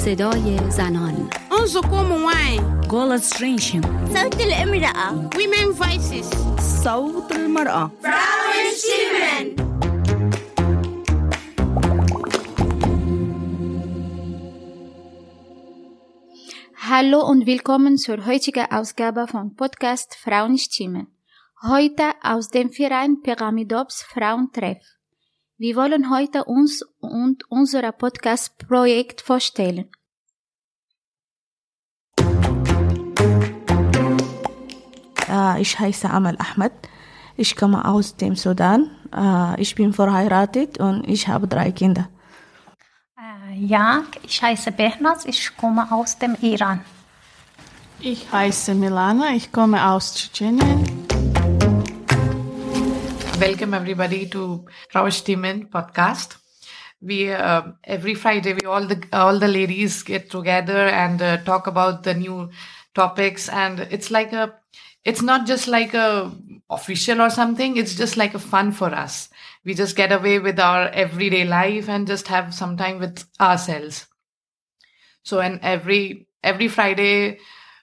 صدای زنان انظركم واعي Gola Stringshim صوت الامرأة women voices صوت المرأة Hallo und willkommen zur heutigen Ausgabe von Podcast Frauenstimmen. Heute aus dem Verein Pyramidops Frauentreff. Wir wollen heute uns und unser Podcast-Projekt vorstellen. Äh, Ich heiße Amal Ahmed. Ich komme aus dem Sudan. Äh, Ich bin verheiratet und ich habe drei Kinder. Äh, Ja, ich heiße Behnaz, ich komme aus dem Iran. Ich heiße Milana, ich komme aus Tschetschenien. Welcome everybody to Rauschtimen podcast. We uh, every Friday we all the all the ladies get together and uh, talk about the new topics. And it's like a it's not just like a official or something. It's just like a fun for us. We just get away with our everyday life and just have some time with ourselves. So and every every friday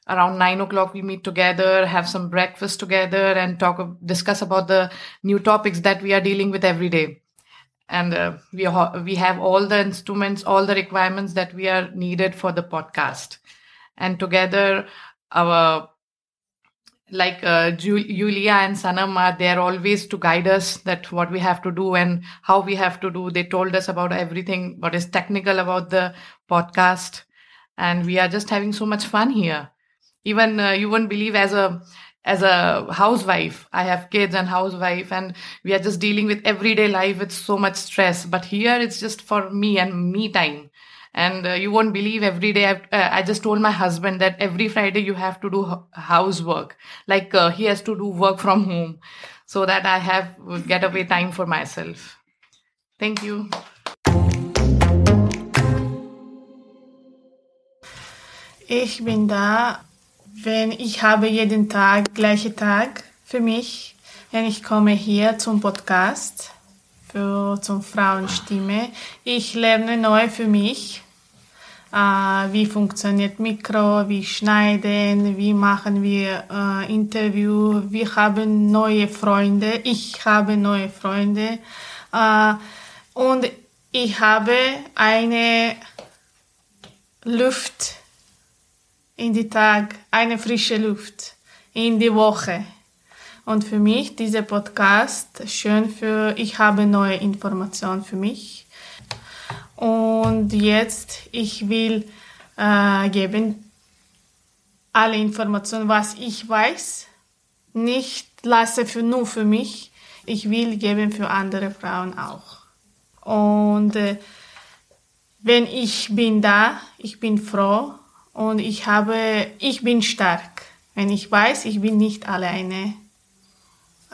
around nine o'clock we meet together have some breakfast together and talk discuss about the new topics that we are dealing with every day and uh, we ha- we have all the instruments all the requirements that we are needed for the podcast and together our like uh, Ju- Julia and Sanam are there always to guide us that what we have to do and how we have to do. They told us about everything what is technical about the podcast, and we are just having so much fun here. Even uh, you wouldn't believe as a as a housewife, I have kids and housewife, and we are just dealing with everyday life with so much stress. But here it's just for me and me time. And uh, you won't believe every day uh, i just told my husband that every friday you have to do housework. Like uh, he has to do work from home so that i have getaway time for myself. Thank you. Ich bin da, wenn ich habe jeden Tag, gleiche Tag für mich, wenn ich komme hier zum Podcast, für, zum Frauenstimme. Ich lerne neu für mich, äh, wie funktioniert Mikro, wie schneiden, wie machen wir äh, Interview, wir haben neue Freunde, ich habe neue Freunde äh, und ich habe eine Luft in die Tag, eine frische Luft in die Woche. Und für mich dieser Podcast schön für, ich habe neue Informationen für mich. Und jetzt, ich will äh, geben alle Informationen, was ich weiß, nicht lasse für nur für mich. Ich will geben für andere Frauen auch. Und äh, wenn ich bin da, ich bin froh und ich habe, ich bin stark. Wenn ich weiß, ich bin nicht alleine.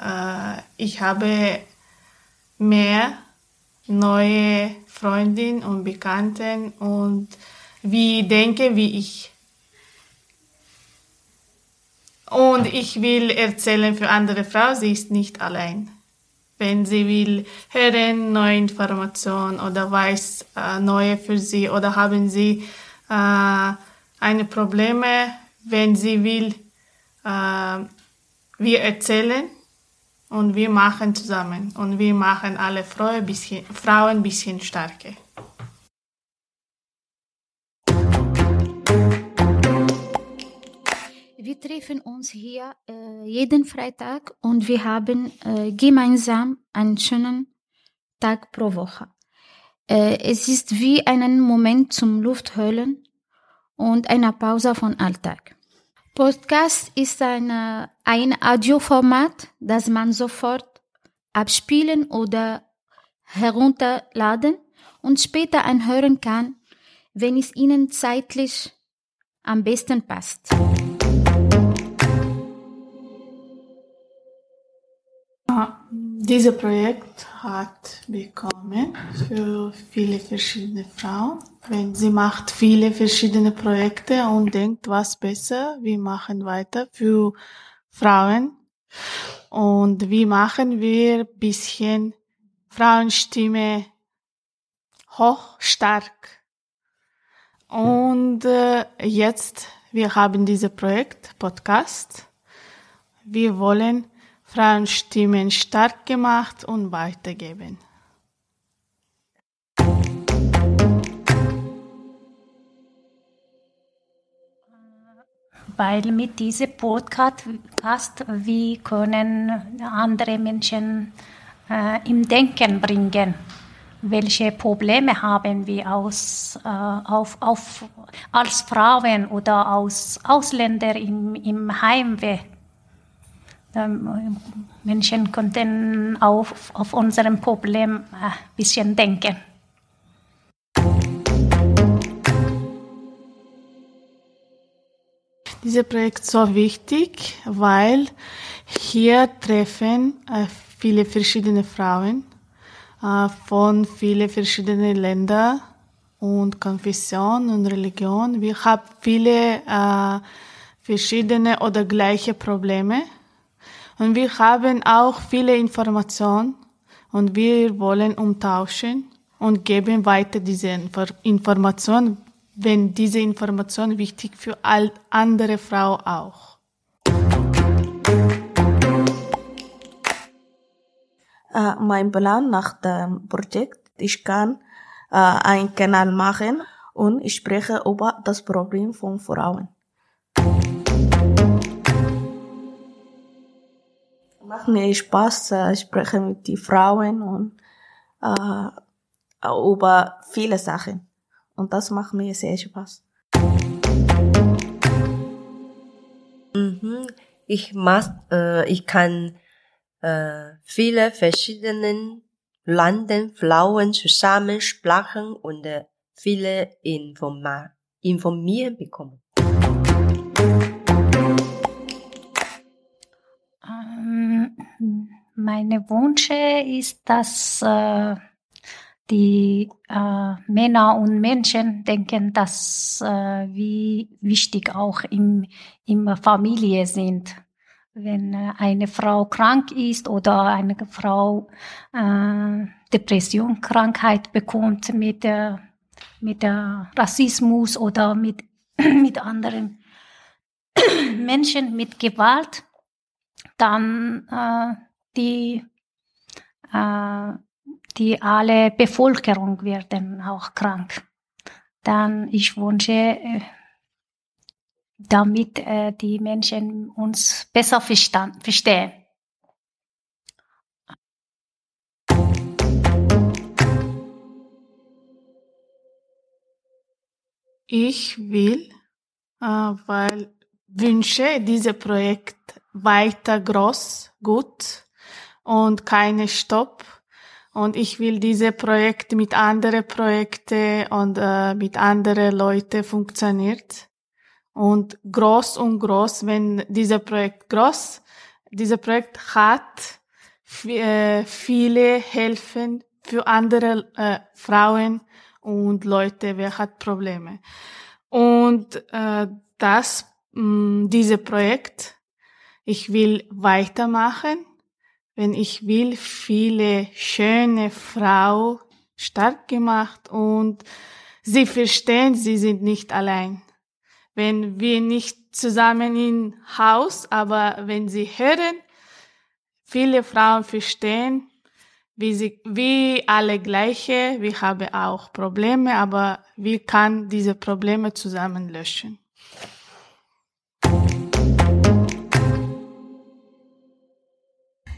Äh, ich habe mehr neue Freundinnen und Bekannten und wie denke wie ich. Und ich will erzählen für andere Frau, sie ist nicht allein. Wenn sie will hören, neue Informationen oder weiß äh, neue für sie oder haben sie äh, eine Probleme, wenn sie will, äh, wir erzählen und wir machen zusammen und wir machen alle Frauen bisschen, Frauen ein bisschen stärker. Wir treffen uns hier äh, jeden Freitag und wir haben äh, gemeinsam einen schönen Tag pro Woche. Äh, es ist wie einen Moment zum Luftholen und einer Pause von Alltag. Podcast ist eine, ein Audioformat, das man sofort abspielen oder herunterladen und später anhören kann, wenn es Ihnen zeitlich am besten passt. Dieses Projekt hat bekommen für viele verschiedene Frauen. Wenn sie macht viele verschiedene Projekte und denkt, was besser, wir machen weiter für Frauen. Und wie machen wir bisschen Frauenstimme hoch, stark. Und äh, jetzt, wir haben dieses Projekt, Podcast. Wir wollen Frauenstimmen stark gemacht und weitergeben. Weil mit diesem Podcast wir können andere Menschen äh, im Denken bringen. Welche Probleme haben wir aus, äh, auf, auf, als Frauen oder als Ausländer im, im Heimweh? Ähm, Menschen könnten auf, auf unserem Problem ein bisschen denken. Dieses Projekt ist so wichtig, weil hier treffen äh, viele verschiedene Frauen äh, von vielen verschiedenen Ländern und Konfessionen und Religionen. Wir haben viele äh, verschiedene oder gleiche Probleme und wir haben auch viele Informationen und wir wollen umtauschen und geben weiter diese Informationen, wenn diese Information wichtig für all andere Frauen auch. Äh, mein Plan nach dem Projekt, ich kann äh, einen Kanal machen und ich spreche über das Problem von Frauen. Macht mir Spaß, äh, spreche mit den Frauen und äh, über viele Sachen. Und das macht mir sehr Spaß. Mhm. Ich mach, äh, ich kann äh, viele verschiedene Landen Frauen zusammen sprechen und äh, viele Informa informieren bekommen. Meine Wunsch ist, dass äh, die äh, Männer und Menschen denken, dass äh, wie wichtig auch im, im Familie sind. Wenn äh, eine Frau krank ist oder eine Frau äh, Depression, Krankheit bekommt mit der, mit der Rassismus oder mit, mit anderen Menschen mit Gewalt, dann äh, die äh, die alle Bevölkerung werden auch krank. Dann ich wünsche, äh, damit äh, die Menschen uns besser verstand, verstehen. Ich will, äh, weil wünsche dieses Projekt weiter groß, gut und keine Stopp und ich will diese Projekte mit anderen Projekten und äh, mit anderen Leuten funktioniert. Und groß und groß, wenn dieser Projekt groß, dieser Projekt hat äh, viele helfen für andere äh, Frauen und Leute, wer hat Probleme. Und äh, das, mh, diese Projekt, ich will weitermachen wenn ich will, viele schöne Frau stark gemacht und sie verstehen, sie sind nicht allein. Wenn wir nicht zusammen im Haus, aber wenn sie hören, viele Frauen verstehen, wie sie, wie alle gleiche, wir haben auch Probleme, aber wir kann diese Probleme zusammen löschen.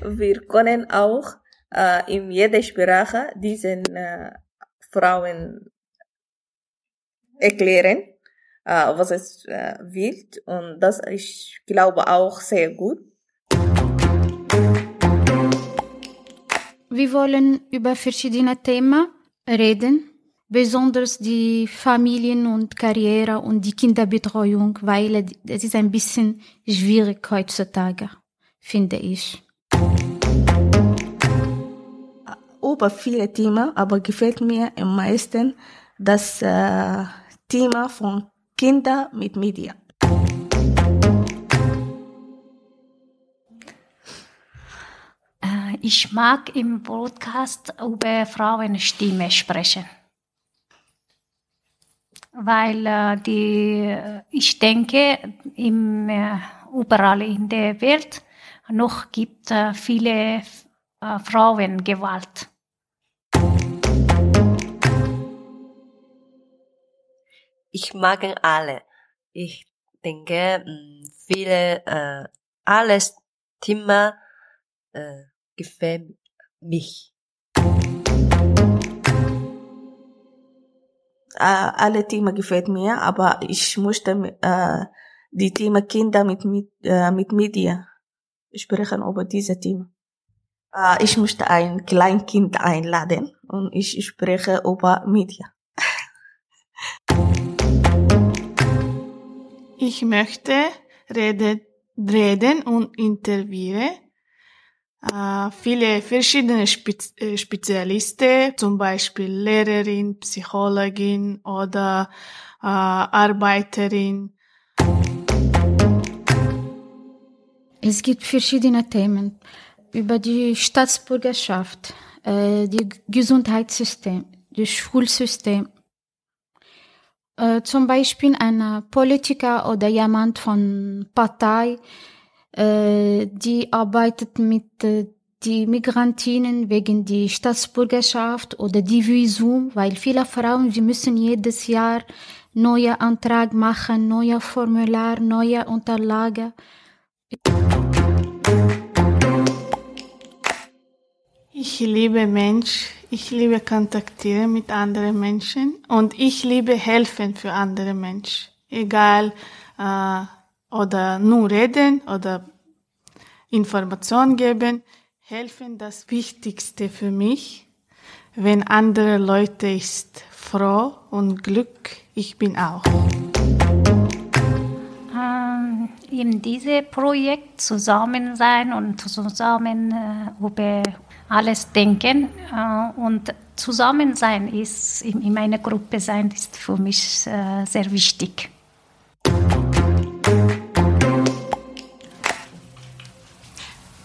Wir können auch äh, in jeder Sprache diesen äh, Frauen erklären, äh, was es äh, will. Und das, ich glaube, auch sehr gut. Wir wollen über verschiedene Themen reden, besonders die Familien- und Karriere und die Kinderbetreuung, weil es ist ein bisschen schwierig heutzutage, finde ich. Über viele Themen, aber gefällt mir am meisten das äh, Thema von Kinder mit Media. Äh, ich mag im Podcast über Frauenstimme sprechen. weil äh, die, ich denke, im, äh, überall in der Welt noch gibt äh, viele Frauengewalt. Ich mag alle. Ich denke, mh, viele, äh, alles Thema äh, gefällt mich. Alle Themen gefällt mir, aber ich möchte äh, die Themen Kinder mit, mit, äh, mit Medien sprechen über diese Themen. Äh, ich möchte ein Kleinkind einladen und ich spreche über Medien. Ich möchte reden, reden und interviewe äh, viele verschiedene Spez äh, Spezialisten, zum Beispiel Lehrerin, Psychologin oder äh, Arbeiterin. Es gibt verschiedene Themen über die Staatsbürgerschaft, äh, die Gesundheitssystem, das Schulsystem. Äh, zum Beispiel ein Politiker oder jemand von Partei, äh, die arbeitet mit äh, die Migrantinnen wegen die Staatsbürgerschaft oder die Visum, weil viele Frauen, wir müssen jedes Jahr neue Antrag machen, neue Formular, neue Unterlagen. Ich liebe Mensch, ich liebe Kontaktieren mit anderen Menschen und ich liebe helfen für andere Menschen. Egal, äh, oder nur reden oder Information geben. Helfen das Wichtigste für mich. Wenn andere Leute ist froh und Glück, ich bin auch. Ähm, in diesem Projekt zusammen sein und zusammen äh, über alles denken äh, und zusammen sein ist, in, in meiner Gruppe sein, ist für mich äh, sehr wichtig.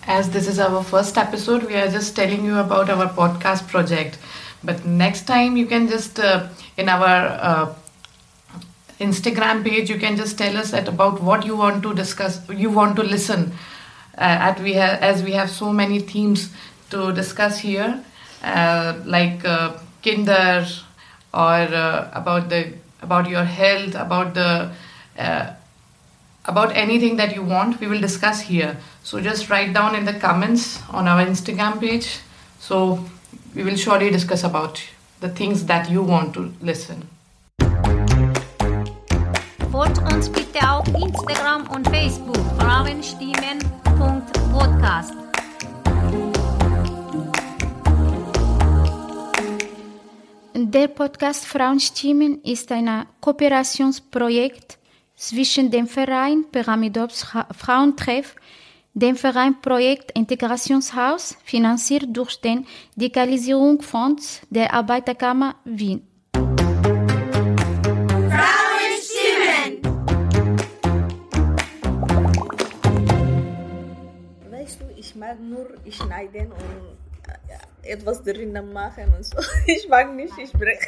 As this is our first episode, we are just telling you about our podcast project. But next time, you can just uh, in our uh, Instagram page, you can just tell us that about what you want to discuss, you want to listen. Uh, at we have as we have so many themes to discuss here, uh, like uh, kinder, or uh, about the about your health, about the about anything that you want, we will discuss here. So just write down in the comments on our Instagram page. So we will surely discuss about the things that you want to listen. Folgt uns bitte auf Instagram und Facebook frauenstimmen.podcast. Der Podcast Frauenstimmen ist ein Kooperationsprojekt zwischen dem Verein Pyramidops Frauentreff, dem Verein Projekt Integrationshaus, finanziert durch den Digitalisierungsfonds der Arbeiterkammer Wien. Weißt du, ich mag nur schneiden und äh, etwas drinnen machen und so. Ich mag nicht sprechen.